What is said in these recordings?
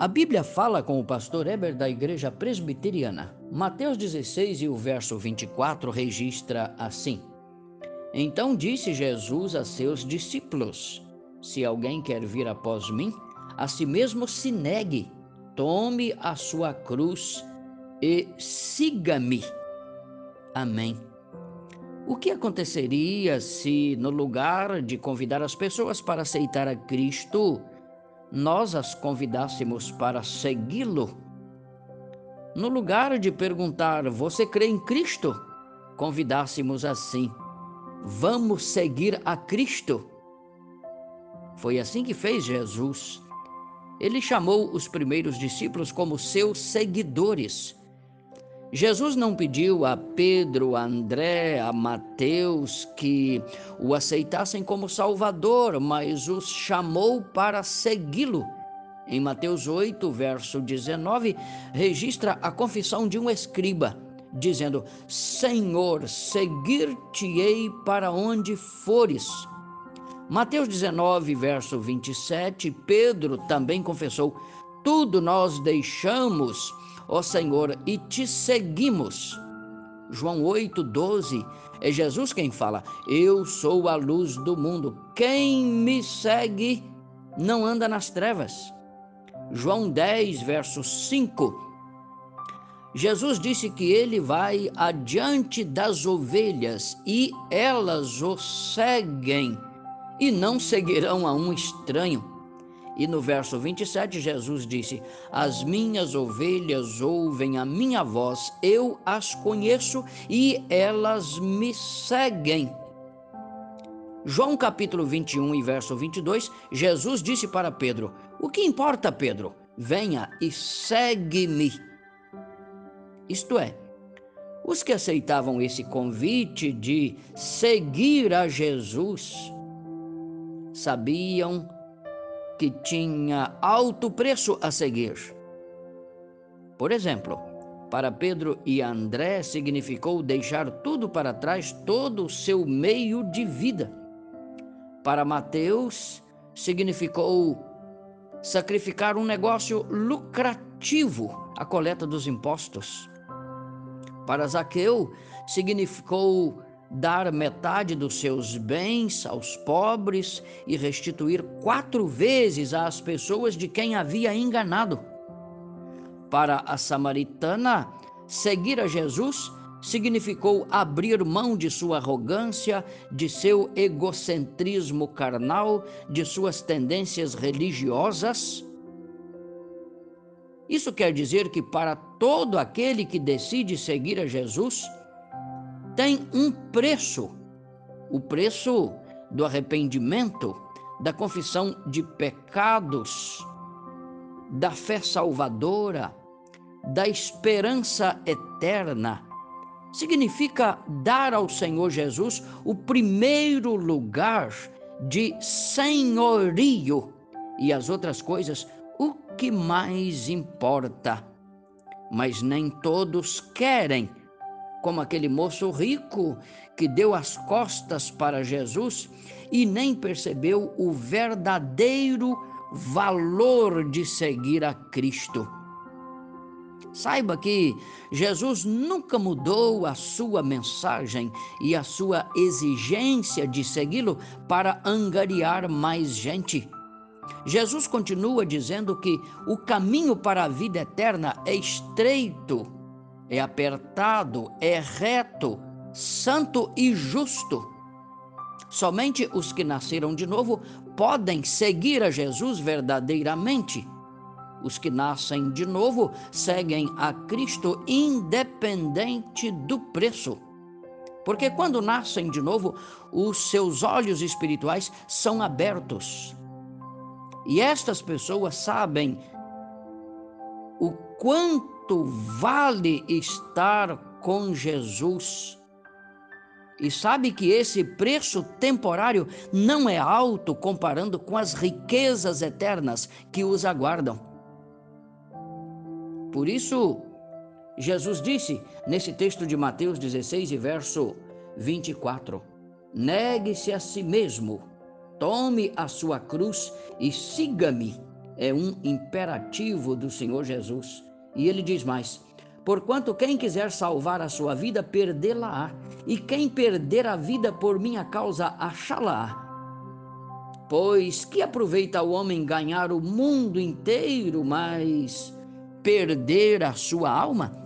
A Bíblia fala com o pastor Eber da Igreja Presbiteriana. Mateus 16 e o verso 24 registra assim: Então disse Jesus a seus discípulos: Se alguém quer vir após mim, a si mesmo se negue, tome a sua cruz e siga-me. Amém. O que aconteceria se, no lugar de convidar as pessoas para aceitar a Cristo, nós as convidássemos para segui-lo? No lugar de perguntar, você crê em Cristo? Convidássemos assim, vamos seguir a Cristo. Foi assim que fez Jesus. Ele chamou os primeiros discípulos como seus seguidores. Jesus não pediu a Pedro, a André, a Mateus que o aceitassem como Salvador, mas os chamou para segui-lo. Em Mateus 8, verso 19, registra a confissão de um escriba, dizendo: Senhor, seguir-te-ei para onde fores. Mateus 19, verso 27, Pedro também confessou: Tudo nós deixamos ó Senhor, e te seguimos. João 8,12 é Jesus quem fala: Eu sou a luz do mundo. Quem me segue não anda nas trevas. João 10, verso 5. Jesus disse que ele vai adiante das ovelhas e elas o seguem e não seguirão a um estranho. E no verso 27, Jesus disse: As minhas ovelhas ouvem a minha voz, eu as conheço e elas me seguem. João capítulo 21 e verso 22, Jesus disse para Pedro: O que importa, Pedro? Venha e segue-me. Isto é, os que aceitavam esse convite de seguir a Jesus sabiam que tinha alto preço a seguir. Por exemplo, para Pedro e André significou deixar tudo para trás, todo o seu meio de vida. Para Mateus, significou sacrificar um negócio lucrativo, a coleta dos impostos. Para Zaqueu, significou dar metade dos seus bens aos pobres e restituir quatro vezes às pessoas de quem havia enganado. Para a samaritana, seguir a Jesus significou abrir mão de sua arrogância, de seu egocentrismo carnal, de suas tendências religiosas. Isso quer dizer que para todo aquele que decide seguir a Jesus, tem um preço, o preço do arrependimento, da confissão de pecados, da fé salvadora, da esperança eterna. Significa dar ao Senhor Jesus o primeiro lugar de senhorio e as outras coisas o que mais importa. Mas nem todos querem como aquele moço rico que deu as costas para Jesus e nem percebeu o verdadeiro valor de seguir a Cristo. Saiba que Jesus nunca mudou a sua mensagem e a sua exigência de segui-lo para angariar mais gente. Jesus continua dizendo que o caminho para a vida eterna é estreito é apertado, é reto, santo e justo. Somente os que nasceram de novo podem seguir a Jesus verdadeiramente. Os que nascem de novo seguem a Cristo independente do preço. Porque quando nascem de novo, os seus olhos espirituais são abertos. E estas pessoas sabem quanto vale estar com Jesus. E sabe que esse preço temporário não é alto comparando com as riquezas eternas que os aguardam. Por isso, Jesus disse nesse texto de Mateus 16, verso 24: Negue-se a si mesmo, tome a sua cruz e siga-me. é um imperativo do Senhor Jesus. E ele diz mais: Porquanto quem quiser salvar a sua vida, perdê-la-á, e quem perder a vida por minha causa, achá-la-á. Pois que aproveita o homem ganhar o mundo inteiro, mas perder a sua alma?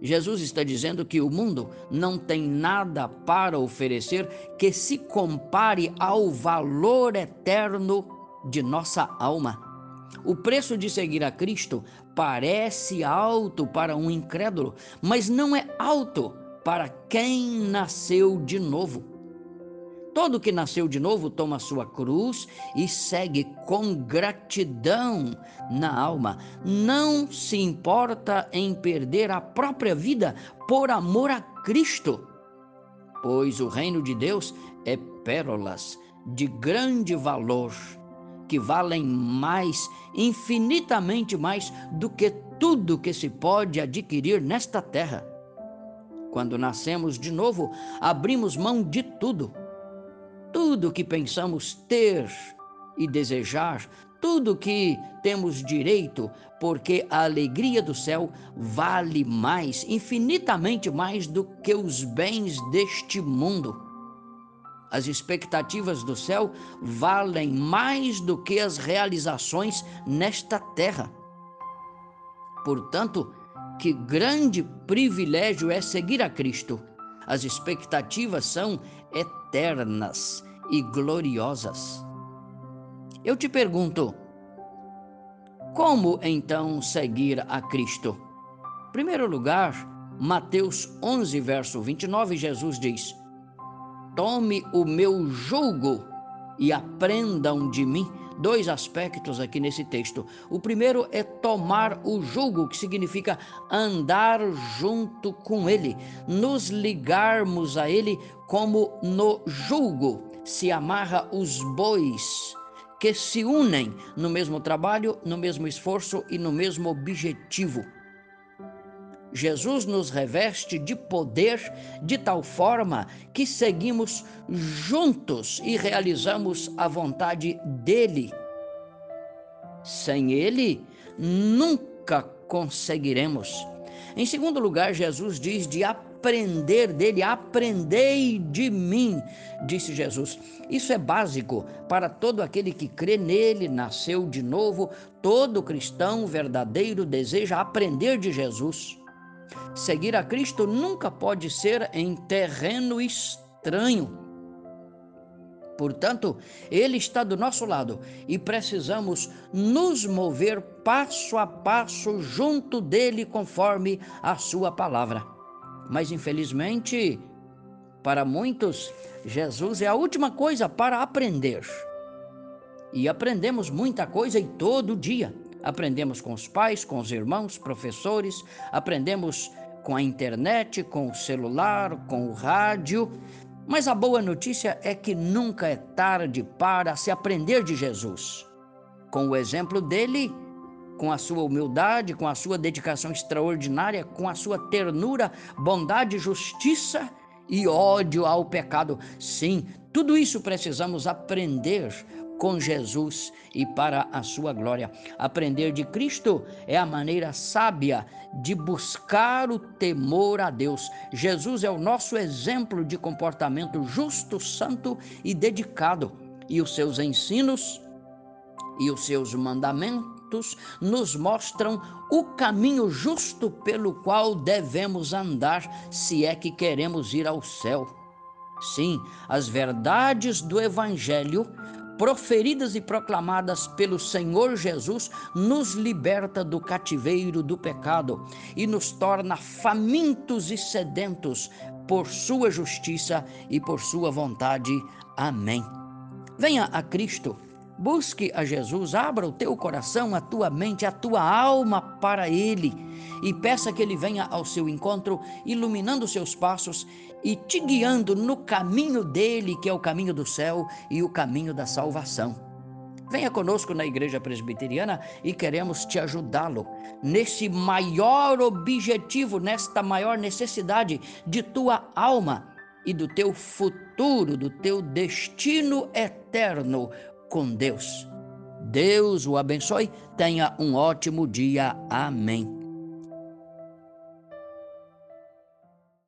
Jesus está dizendo que o mundo não tem nada para oferecer que se compare ao valor eterno de nossa alma. O preço de seguir a Cristo parece alto para um incrédulo, mas não é alto para quem nasceu de novo. Todo que nasceu de novo toma sua cruz e segue com gratidão na alma. Não se importa em perder a própria vida por amor a Cristo, pois o reino de Deus é pérolas de grande valor, que valem mais, infinitamente mais do que tudo que se pode adquirir nesta terra. Quando nascemos de novo, abrimos mão de tudo tudo que pensamos ter e desejar, tudo que temos direito, porque a alegria do céu vale mais, infinitamente mais do que os bens deste mundo. As expectativas do céu valem mais do que as realizações nesta terra. Portanto, que grande privilégio é seguir a Cristo. As expectativas são eternas e gloriosas. Eu te pergunto, como então seguir a Cristo? Em primeiro lugar, Mateus 11, verso 29, Jesus diz: Tome o meu jugo e aprendam de mim. Dois aspectos aqui nesse texto. O primeiro é tomar o jugo, que significa andar junto com ele, nos ligarmos a ele como no jugo se amarra os bois que se unem no mesmo trabalho, no mesmo esforço e no mesmo objetivo. Jesus nos reveste de poder de tal forma que seguimos juntos e realizamos a vontade dele. Sem ele, nunca conseguiremos. Em segundo lugar, Jesus diz de aprender dele, aprendei de mim, disse Jesus. Isso é básico para todo aquele que crê nele, nasceu de novo. Todo cristão verdadeiro deseja aprender de Jesus. Seguir a Cristo nunca pode ser em terreno estranho. Portanto, Ele está do nosso lado e precisamos nos mover passo a passo junto dele, conforme a Sua palavra. Mas infelizmente, para muitos, Jesus é a última coisa para aprender. E aprendemos muita coisa e todo dia. Aprendemos com os pais, com os irmãos, professores, aprendemos com a internet, com o celular, com o rádio. Mas a boa notícia é que nunca é tarde para se aprender de Jesus. Com o exemplo dele, com a sua humildade, com a sua dedicação extraordinária, com a sua ternura, bondade, justiça e ódio ao pecado. Sim, tudo isso precisamos aprender com Jesus e para a sua glória. Aprender de Cristo é a maneira sábia de buscar o temor a Deus. Jesus é o nosso exemplo de comportamento justo, santo e dedicado, e os seus ensinos e os seus mandamentos nos mostram o caminho justo pelo qual devemos andar se é que queremos ir ao céu. Sim, as verdades do Evangelho, proferidas e proclamadas pelo Senhor Jesus, nos liberta do cativeiro do pecado e nos torna famintos e sedentos por Sua justiça e por Sua vontade. Amém. Venha a Cristo Busque a Jesus, abra o teu coração, a tua mente, a tua alma para Ele e peça que Ele venha ao seu encontro, iluminando seus passos e te guiando no caminho dele, que é o caminho do céu e o caminho da salvação. Venha conosco na Igreja Presbiteriana e queremos te ajudá-lo nesse maior objetivo, nesta maior necessidade de tua alma e do teu futuro, do teu destino eterno com Deus. Deus o abençoe. Tenha um ótimo dia. Amém.